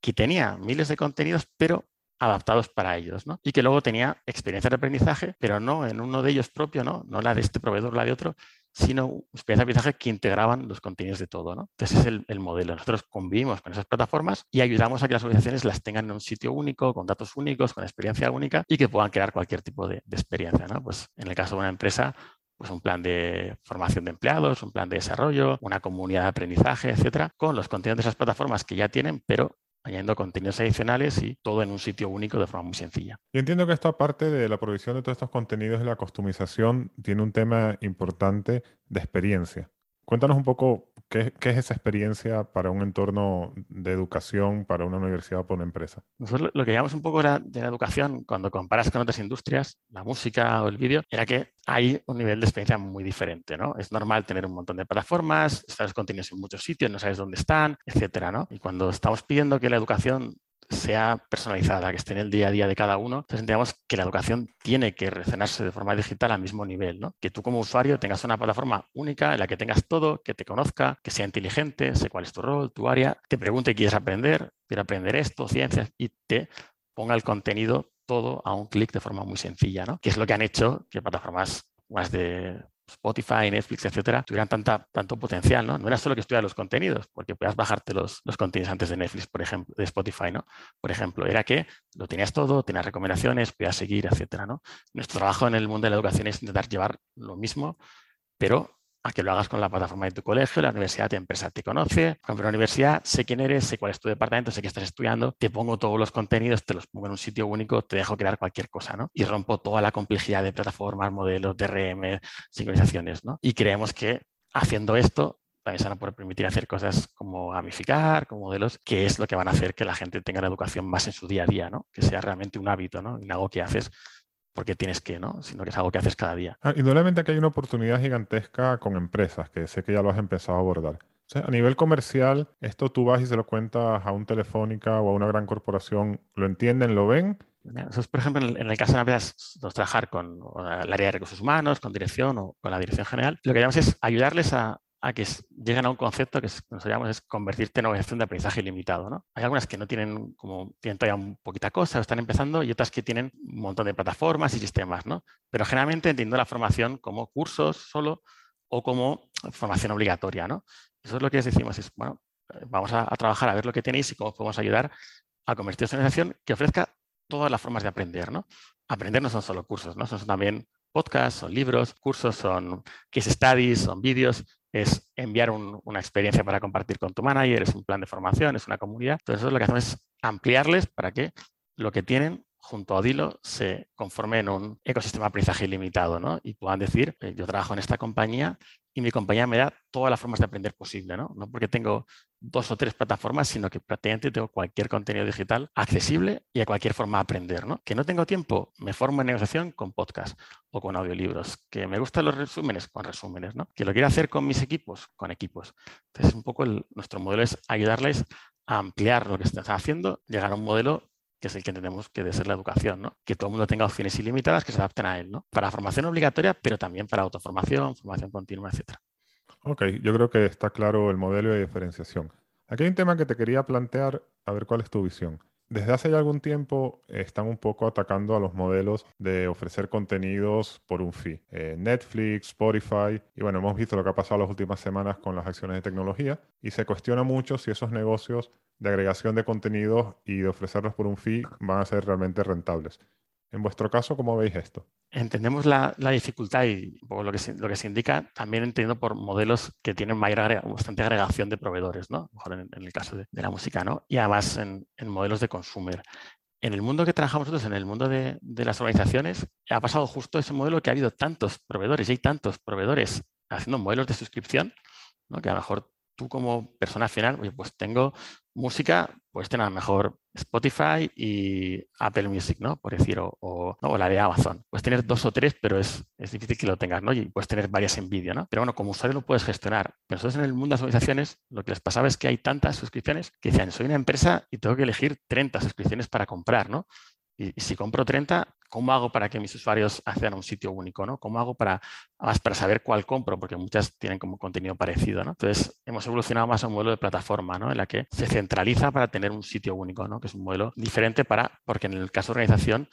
que tenía miles de contenidos, pero adaptados para ellos, ¿no? Y que luego tenía experiencia de aprendizaje, pero no en uno de ellos propio, ¿no? No la de este proveedor, la de otro, sino experiencia de aprendizaje que integraban los contenidos de todo, ¿no? Entonces es el, el, modelo. Nosotros convivimos con esas plataformas y ayudamos a que las organizaciones las tengan en un sitio único, con datos únicos, con experiencia única y que puedan crear cualquier tipo de, experiencia, ¿no? Pues en el caso de una empresa, pues un plan de formación de empleados, un plan de desarrollo, una comunidad de aprendizaje, etcétera, con los contenidos de esas plataformas que ya tienen, pero añadiendo contenidos adicionales y todo en un sitio único de forma muy sencilla. Yo entiendo que esta parte de la provisión de todos estos contenidos y la customización tiene un tema importante de experiencia. Cuéntanos un poco qué, es esa experiencia para un entorno de educación, para una universidad o para una empresa. Nosotros lo que llamamos un poco de la educación, cuando comparas con otras industrias, la música o el vídeo, era que hay un nivel de experiencia muy diferente, ¿no? Es normal tener un montón de plataformas, estar los contenidos en muchos sitios, no sabes dónde están, etcétera, ¿no? Y cuando estamos pidiendo que la educación sea personalizada, que esté en el día a día de cada uno. Entonces entendemos que la educación tiene que relacionarse de forma digital al mismo nivel, ¿no? Que tú como usuario tengas una plataforma única en la que tengas todo, que te conozca, que sea inteligente, sé cuál es tu rol, tu área, te pregunte quieres aprender, quiero aprender esto, ciencias, y te ponga el contenido todo a un clic de forma muy sencilla, ¿no? Que es lo que han hecho que plataformas más de Spotify, Netflix, etcétera, tuvieran tanta, tanto potencial, ¿no? No era solo que estudiar los contenidos, porque podías bajarte los, los contenidos antes de Netflix, por ejemplo, de Spotify, ¿no? Por ejemplo, era que lo tenías todo, tenías recomendaciones, podías seguir, etcétera, ¿no? Nuestro trabajo en el mundo de la educación es intentar llevar lo mismo, pero a que lo hagas con la plataforma de tu colegio, la universidad, tu empresa te conoce, con la universidad, sé quién eres, sé cuál es tu departamento, sé que estás estudiando, te pongo todos los contenidos, te los pongo en un sitio único, te dejo crear cualquier cosa, ¿no? Y rompo toda la complejidad de plataformas, modelos, DRM, sincronizaciones, ¿no? Y creemos que haciendo esto también se van a poder permitir hacer cosas como gamificar, como modelos, que es lo que van a hacer que la gente tenga la educación más en su día a día, ¿no? Que sea realmente un hábito, ¿no? Y algo que haces porque tienes que, ¿no? Sino que es algo que haces cada día. Ah, indudablemente que hay una oportunidad gigantesca con empresas, que sé que ya lo has empezado a abordar. a nivel comercial, esto tú vas y se lo cuentas a un Telefónica o a una gran corporación, ¿lo entienden, lo ven? por ejemplo, en el caso de empresas, trabajar con el área de recursos humanos, con dirección o con la dirección general, lo que llamamos es ayudarles a, a que lleguen a un concepto que nos llamamos es convertirte en organización de aprendizaje ilimitado. ¿no? Hay algunas que no tienen como tienen todavía un poquita cosa, están empezando, y otras que tienen un montón de plataformas y sistemas, ¿no? Pero generalmente entiendo la formación como cursos solo o como formación obligatoria, ¿no? Eso es lo que les decimos, es, bueno, vamos a, trabajar a ver lo que tenéis y cómo podemos ayudar a convertirse en una organización que ofrezca todas las formas de aprender, ¿no? Aprender no son solo cursos, ¿no? Son también podcasts, son libros, cursos, son case studies, son vídeos, es enviar una experiencia para compartir con tu manager, es un plan de formación, es una comunidad. Entonces, eso lo que hacemos es ampliarles para que lo que tienen junto a Dilo se conforme en un ecosistema de aprendizaje ilimitado ¿no? y puedan decir, yo trabajo en esta compañía y mi compañía me da todas las formas de aprender posible, ¿no? No porque tengo dos o tres plataformas, sino que prácticamente tengo cualquier contenido digital accesible y a cualquier forma de aprender, ¿no? Que no tengo tiempo, me formo en negociación con podcast o con audiolibros. Que me gustan los resúmenes, con resúmenes, ¿no? Que lo quiero hacer con mis equipos, con equipos. Entonces, un poco nuestro modelo es ayudarles a ampliar lo que están haciendo, llegar a un modelo que es el que entendemos que debe ser la educación, ¿no? Que todo el mundo tenga opciones ilimitadas que se adapten a él, ¿no? Para formación obligatoria, pero también para autoformación, formación continua, etc. Ok, yo creo que está claro el modelo de diferenciación. Aquí hay un tema que te quería plantear, a ver cuál es tu visión. Desde hace ya algún tiempo están un poco atacando a los modelos de ofrecer contenidos por un fee. Eh, Netflix, Spotify, y bueno, hemos visto lo que ha pasado las últimas semanas con las acciones de tecnología y se cuestiona mucho si esos negocios de agregación de contenidos y de ofrecerlos por un fee van a ser realmente rentables. En vuestro caso, ¿cómo veis esto? Entendemos la, dificultad y lo, que se, indica también entiendo por modelos que tienen mayor bastante agregación de proveedores, ¿no? Mejor en, el caso de, la música, ¿no? Y además en, modelos de consumer. En el mundo que trabajamos nosotros, en el mundo de, de, las organizaciones, ha pasado justo ese modelo que ha habido tantos proveedores y hay tantos proveedores haciendo modelos de suscripción, ¿no? que a lo mejor tú como persona final, pues tengo música, pues tener a lo mejor Spotify y Apple Music, ¿no? Por decir, o, la de Amazon. Puedes tener dos o tres, pero es, difícil que lo tengas, ¿no? Y puedes tener varias en vídeo, ¿no? Pero bueno, como usuario lo puedes gestionar. Pero nosotros en el mundo de las organizaciones, lo que les pasaba es que hay tantas suscripciones que decían, soy una empresa y tengo que elegir 30 suscripciones para comprar, ¿no? Y, si compro 30, ¿cómo hago para que mis usuarios accedan a un sitio único? ¿no? ¿Cómo hago para, para saber cuál compro? Porque muchas tienen como contenido parecido. ¿no? Entonces, hemos evolucionado más a un modelo de plataforma ¿no? en la que se centraliza para tener un sitio único, ¿no? que es un modelo diferente para, porque en el caso de organización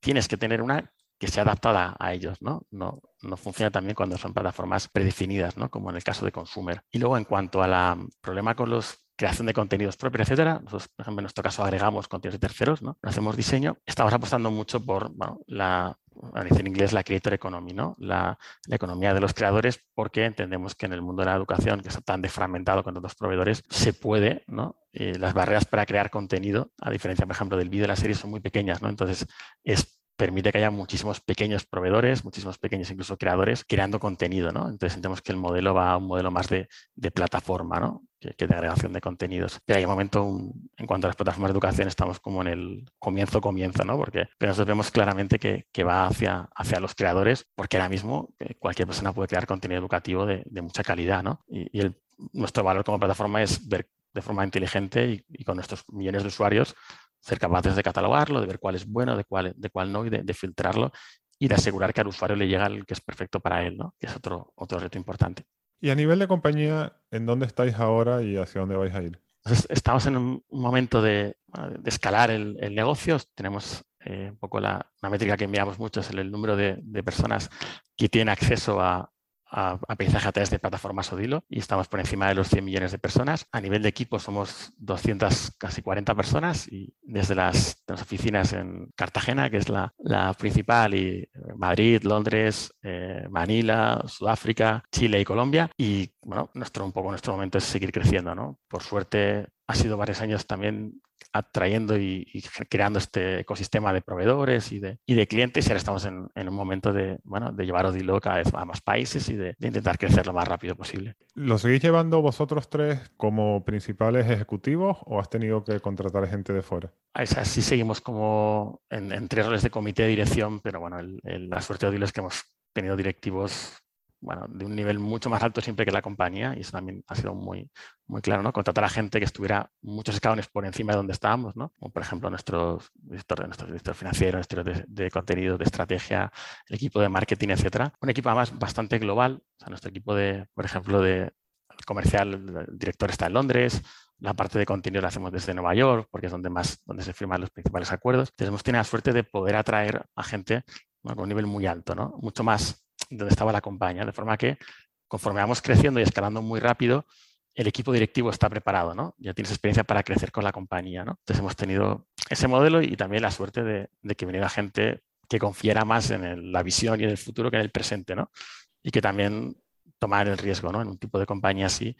tienes que tener una que sea adaptada a ellos, ¿no? No, no funciona también cuando son plataformas predefinidas, ¿no? Como en el caso de Consumer. Y luego, en cuanto al problema con los creación de contenidos propios, etcétera. Nosotros, por ejemplo, en nuestro caso agregamos contenidos de terceros, ¿no? hacemos diseño. Estamos apostando mucho por bueno, la, en inglés, la creator economy, ¿no? La, economía de los creadores, porque entendemos que en el mundo de la educación, que está tan defragmentado con otros proveedores, se puede, ¿no? las barreras para crear contenido, a diferencia, por ejemplo, del vídeo de la serie, son muy pequeñas, ¿no? Entonces, es permite que haya muchísimos pequeños proveedores, muchísimos pequeños incluso creadores creando contenido, ¿no? Entonces entendemos que el modelo va a un modelo más de, plataforma, ¿no? Que, de agregación de contenidos. Pero hay un momento, en cuanto a las plataformas de educación, estamos como en el comienzo, comienzo, ¿no? Porque pero nosotros vemos claramente que, va hacia, hacia los creadores, porque ahora mismo eh, cualquier persona puede crear contenido educativo de, mucha calidad, ¿no? Y, nuestro valor como plataforma es ver de forma inteligente y, con nuestros millones de usuarios ser capaces de catalogarlo, de ver cuál es bueno, de cuál, de cuál no y de, filtrarlo y de asegurar que al usuario le llega el que es perfecto para él, ¿no? que es otro, otro reto importante. Y a nivel de compañía, ¿en dónde estáis ahora y hacia dónde vais a ir? estamos en un, momento de, escalar el, negocio. Tenemos eh, un poco la, métrica que enviamos mucho, es el, número de, personas que tienen acceso a, a aprendizaje a través de plataformas Odilo y estamos por encima de los 100 millones de personas. A nivel de equipo somos 200, casi 40 personas y desde las, oficinas en Cartagena, que es la, principal, y eh, Madrid, Londres, eh, Manila, Sudáfrica, Chile y Colombia. Y bueno, nuestro, un poco nuestro momento es seguir creciendo. ¿no? Por suerte ha sido varios años también atrayendo y, creando este ecosistema de proveedores y de, y de clientes y ahora estamos en, un momento de, bueno, de llevar Odilo cada vez a más países y de, intentar crecer lo más rápido posible. ¿Lo seguís llevando vosotros tres como principales ejecutivos o has tenido que contratar gente de fuera? Así seguimos como en, tres roles de comité de dirección, pero bueno, la suerte de Odilo es que hemos tenido directivos bueno, de un nivel mucho más alto siempre que la compañía y eso también ha sido muy, muy claro, ¿no? Contratar a gente que estuviera muchos escalones por encima de donde estábamos, ¿no? Como por ejemplo nuestros directores, nuestros directores financieros, de, de, contenido, de estrategia, el equipo de marketing, etcétera. Un equipo además bastante global, nuestro equipo de, por ejemplo, de comercial, el director está en Londres, la parte de contenido la hacemos desde Nueva York, porque es donde más donde se firman los principales acuerdos. Entonces hemos tenido la suerte de poder atraer a gente con un nivel muy alto, ¿no? Mucho más donde estaba la compañía, de forma que conforme vamos creciendo y escalando muy rápido, el equipo directivo está preparado, ¿no? Ya tienes experiencia para crecer con la compañía, ¿no? Entonces hemos tenido ese modelo y también la suerte de, que viniera gente que confiara más en la visión y en el futuro que en el presente, ¿no? Y que también tomar el riesgo, ¿no? En un tipo de compañía así,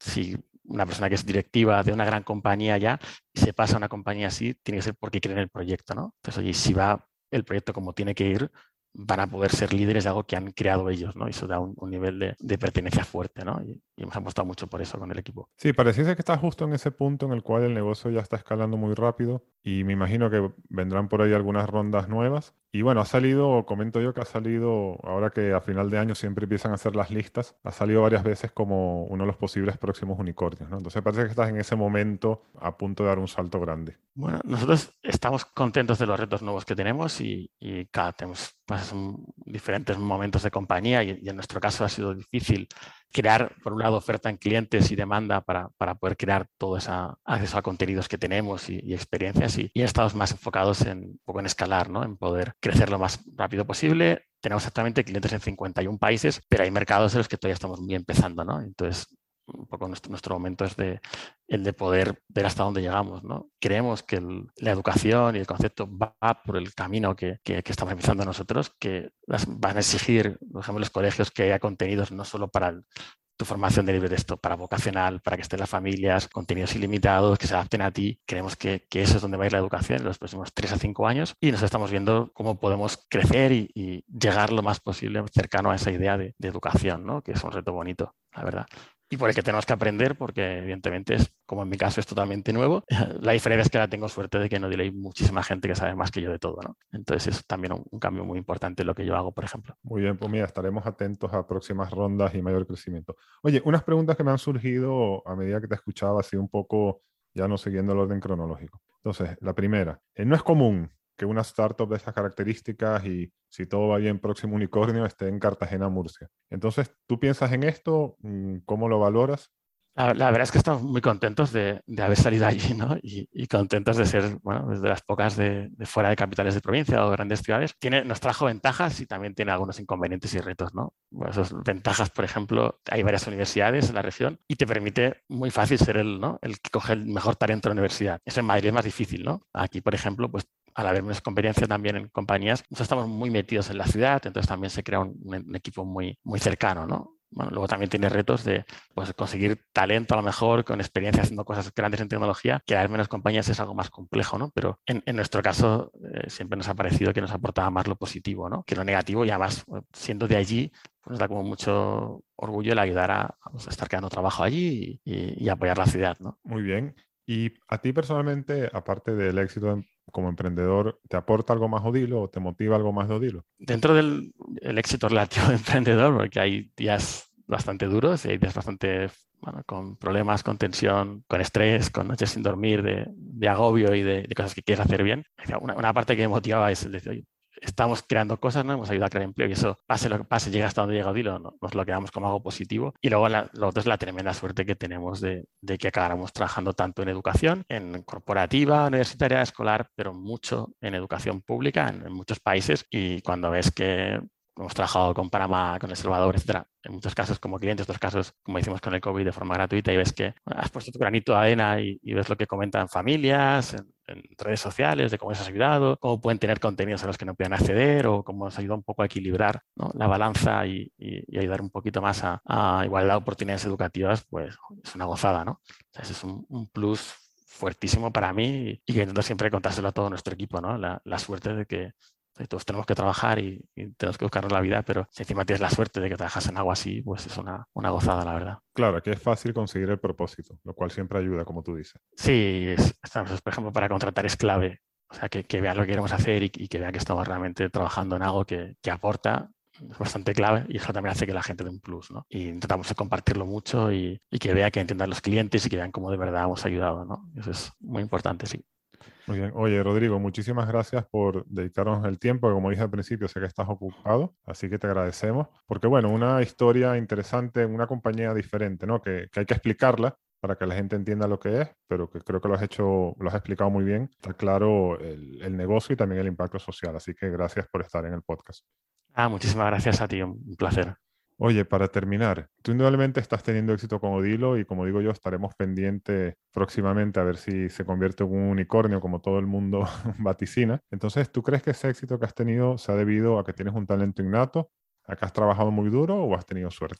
si una persona que es directiva de una gran compañía ya se pasa a una compañía así, tiene que ser porque cree en el proyecto, ¿no? Entonces, oye, si va el proyecto como tiene que ir, van a poder ser líderes de algo que han creado ellos, ¿no? Y eso da un, nivel de, pertenencia fuerte, ¿no? Y, hemos apostado mucho por eso con el equipo. Sí, pareciese que está justo en ese punto en el cual el negocio ya está escalando muy rápido y me imagino que vendrán por ahí algunas rondas nuevas. Y bueno, ha salido, comento yo que ha salido, ahora que a final de año siempre empiezan a hacer las listas, ha salido varias veces como uno de los posibles próximos unicornios, ¿no? Entonces parece que estás en ese momento a punto de dar un salto grande. Bueno, nosotros estamos contentos de los retos nuevos que tenemos y, y cada, tenemos pues, diferentes momentos de compañía y, en nuestro caso ha sido difícil crear, por un lado, oferta en clientes y demanda para, para poder crear todo ese acceso a contenidos que tenemos y, experiencias y, y, más enfocados en, poco en escalar, ¿no? en poder crecer lo más rápido posible. Tenemos actualmente clientes en 51 países, pero hay mercados en los que todavía estamos muy empezando. ¿no? Entonces, un poco nuestro, nuestro momento es de, el de poder ver hasta dónde llegamos. ¿no? Creemos que la educación y el concepto va por el camino que, que, estamos empezando nosotros, que las, van a exigir, por ejemplo, los colegios que haya contenidos no solo para tu formación de libre texto, para vocacional, para que estén las familias, contenidos ilimitados, que se adapten a ti. Creemos que, que, eso es donde va a ir la educación en los próximos tres a cinco años y nos estamos viendo cómo podemos crecer y, y llegar lo más posible cercano a esa idea de, de educación, ¿no? que es un reto bonito, la verdad y por el que tenemos que aprender, porque evidentemente es, como en mi caso, es totalmente nuevo. [laughs] La diferencia es que ahora tengo suerte de que no hay muchísima gente que sabe más que yo de todo, ¿no? Entonces es también un, cambio muy importante lo que yo hago, por ejemplo. Muy bien, pues mira, estaremos atentos a próximas rondas y mayor crecimiento. Oye, unas preguntas que me han surgido a medida que te escuchaba, así un poco, ya no siguiendo el orden cronológico. Entonces, la primera, eh, no es común que una startup de esas características y si todo va bien, próximo unicornio esté en Cartagena, Murcia. Entonces, ¿tú piensas en esto? Mm, ¿Cómo lo valoras? La, verdad es que estamos muy contentos de, haber salido allí ¿no? y, contentos de ser bueno, desde las pocas de, fuera de capitales de provincia o grandes ciudades. Tiene, nos trajo ventajas y también tiene algunos inconvenientes y retos. ¿no? esas ventajas, por ejemplo, hay varias universidades en la región y te permite muy fácil ser el, ¿no? el que coge el mejor talento de la universidad. Eso en Madrid es más difícil. ¿no? Aquí, por ejemplo, pues al haber menos competencia también en compañías, nosotros estamos muy metidos en la ciudad, entonces también se crea un, equipo muy, muy cercano, ¿no? Bueno, luego también tiene retos de pues, conseguir talento a lo mejor con experiencia haciendo cosas grandes en tecnología, que haber menos compañías es algo más complejo, ¿no? Pero en, nuestro caso eh, siempre nos ha parecido que nos aportaba más lo positivo, ¿no? Que lo negativo y además siendo de allí pues nos da como mucho orgullo el ayudar a, pues, estar quedando trabajo allí y, y, apoyar la ciudad, ¿no? Muy bien. Y a ti personalmente, aparte del éxito como emprendedor, ¿te aporta algo más Odilo o te motiva algo más de Odilo? Dentro del éxito relativo de emprendedor, porque hay días bastante duros y hay días bastante con problemas, con tensión, con estrés, con noches sin dormir, de, agobio y de, cosas que quieres hacer bien. Una, parte que me motivaba es decir, estamos creando cosas, ¿no? Hemos ayudado a crear empleo y eso, pase lo que pase, llega hasta donde llega Odilo, ¿no? nos lo quedamos como algo positivo. Y luego la, lo otro es la tremenda suerte que tenemos de, de, que acabáramos trabajando tanto en educación, en corporativa, universitaria, escolar, pero mucho en educación pública en, muchos países. Y cuando ves que hemos trabajado con Panamá, con El Salvador, etcétera. En muchos casos como clientes, otros casos, como hicimos con el COVID, de forma gratuita y ves que has puesto tu granito de arena y, ves lo que comentan familias, en, redes sociales, de cómo les has ayudado, cómo pueden tener contenidos a los que no puedan acceder o cómo has ayudado un poco a equilibrar la balanza y, ayudar un poquito más a, igualdad de oportunidades educativas, pues es una gozada, ¿no? Es un, plus fuertísimo para mí y que intento siempre contárselo a todo nuestro equipo, ¿no? la suerte de que todos tenemos que trabajar y, tenemos que buscarnos la vida, pero si encima tienes la suerte de que trabajas en algo así, pues es una, una gozada, la verdad. Claro, que es fácil conseguir el propósito, lo cual siempre ayuda, como tú dices. Sí, por ejemplo, para contratar es clave. O sea, que, que vean lo que queremos hacer y, que vean que estamos realmente trabajando en algo que, que aporta es bastante clave y eso también hace que la gente dé un plus, ¿no? Y intentamos compartirlo mucho y, y, que vea que entiendan los clientes y que vean cómo de verdad hemos ayudado, ¿no? Eso es muy importante, sí. Oye, Rodrigo, muchísimas gracias por dedicarnos el tiempo. Como dije al principio, sé que estás ocupado, así que te agradecemos. Porque, bueno, una historia interesante una compañía diferente, ¿no? Que, hay que explicarla para que la gente entienda lo que es, pero que creo que lo has hecho, lo has explicado muy bien. Está claro el, el negocio y también el impacto social. Así que gracias por estar en el podcast. Ah, muchísimas gracias a ti, un placer. Oye, para terminar, tú indudablemente estás teniendo éxito con Odilo y como digo yo, estaremos pendientes próximamente a ver si se convierte en un unicornio como todo el mundo [laughs] vaticina. Entonces, ¿tú crees que ese éxito que has tenido se ha debido a que tienes un talento innato, a que has trabajado muy duro o has tenido suerte?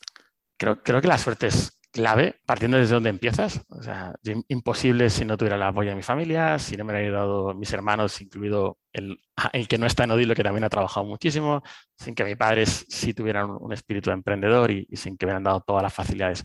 Creo, creo que la suerte es clave, partiendo desde donde empiezas. O sea, imposible si no tuviera el apoyo de mi familia, si no me hubieran ayudado mis hermanos, incluido el, el, que no está en Odilo, que también ha trabajado muchísimo, sin que mis padres sí tuvieran un, espíritu emprendedor y, sin que me hubieran dado todas las facilidades,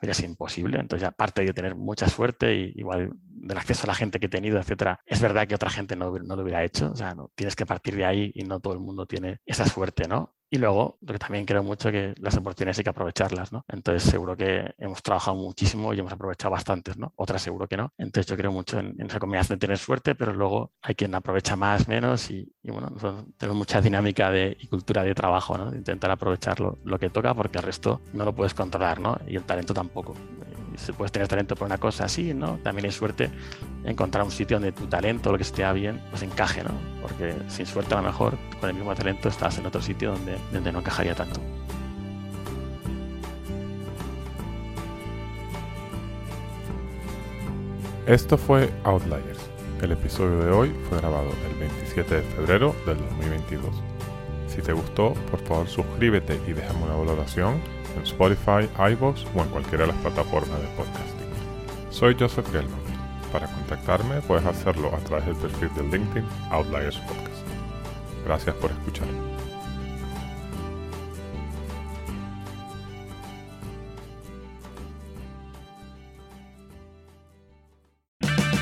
hubiera sido imposible. Entonces, aparte de tener mucha suerte y igual del acceso a la gente que he tenido, etcétera, es verdad que otra gente no, no lo hubiera hecho. O sea, no, tienes que partir de ahí y no todo el mundo tiene esa suerte, ¿no? Y luego, porque también creo mucho que las oportunidades hay que aprovecharlas, ¿no? Entonces, seguro que hemos trabajado muchísimo y hemos aprovechado bastantes, ¿no? Otras seguro que no. Entonces, yo creo mucho en, esa combinación de tener suerte, pero luego hay quien aprovecha más, menos y, bueno, tenemos mucha dinámica de, y cultura de trabajo, ¿no? De intentar aprovechar lo, lo, que toca porque el resto no lo puedes controlar, ¿no? Y el talento tampoco si puedes tener talento por una cosa así, ¿no? También hay suerte encontrar un sitio donde tu talento, lo que esté bien, pues encaje, ¿no? Porque sin suerte a lo mejor con el mismo talento estás en otro sitio donde, donde no encajaría tanto. Esto fue Outliers. El episodio de hoy fue grabado el 27 de febrero del 2022. Si te gustó, por favor suscríbete y déjame una valoración en Spotify, iVoox o en cualquiera de las plataformas de podcasting. Soy Joseph Gelman. Para contactarme puedes hacerlo a través del perfil de LinkedIn Outliers Podcast. Gracias por escuchar.